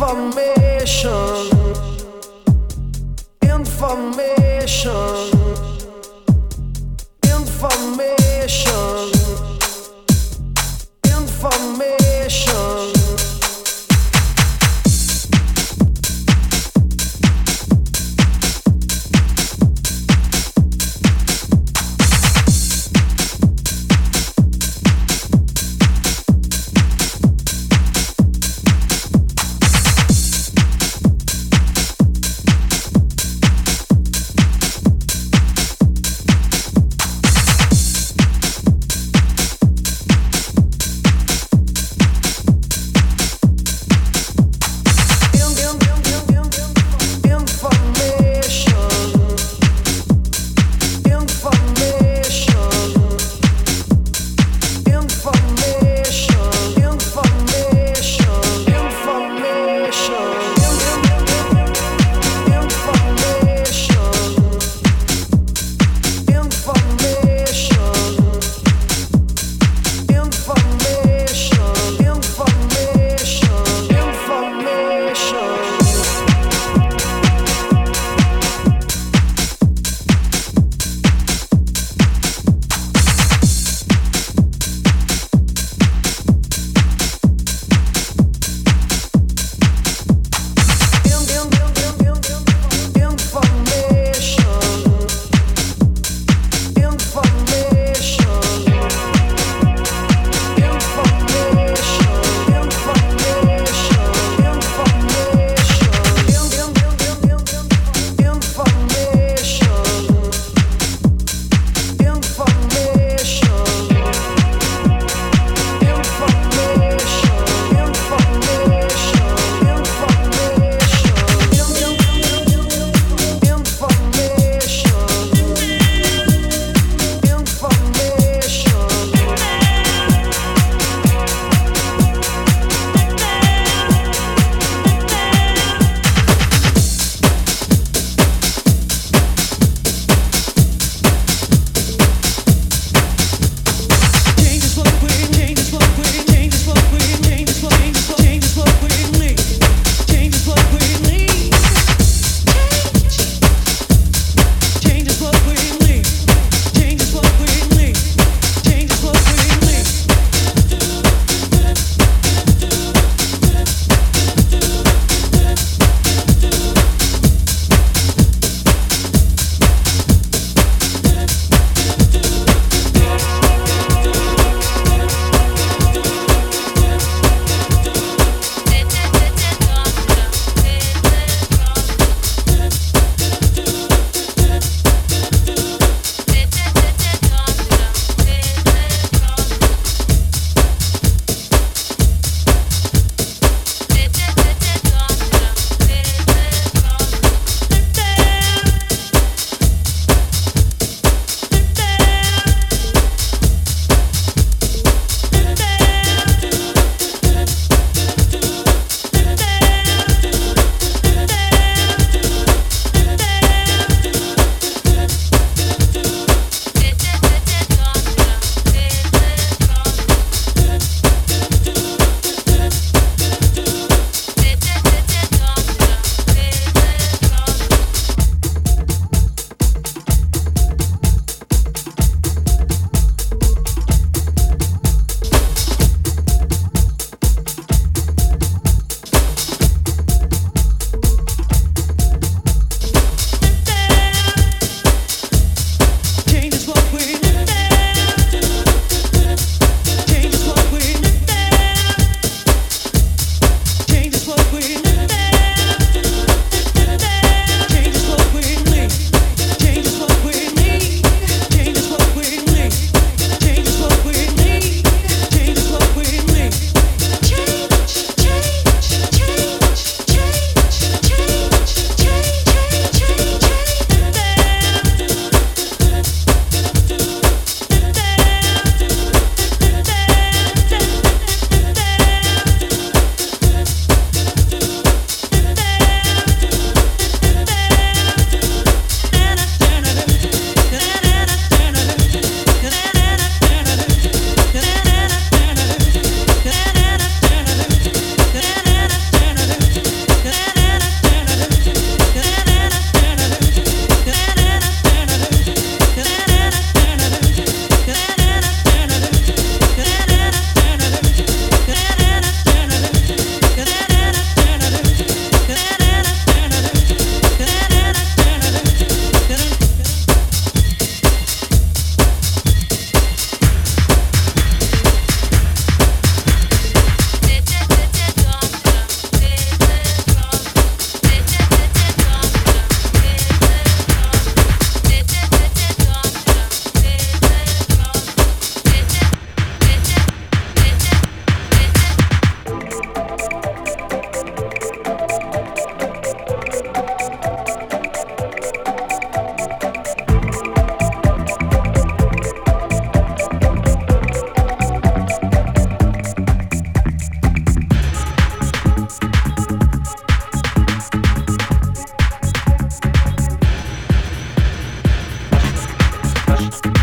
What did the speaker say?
information. Information. podcast.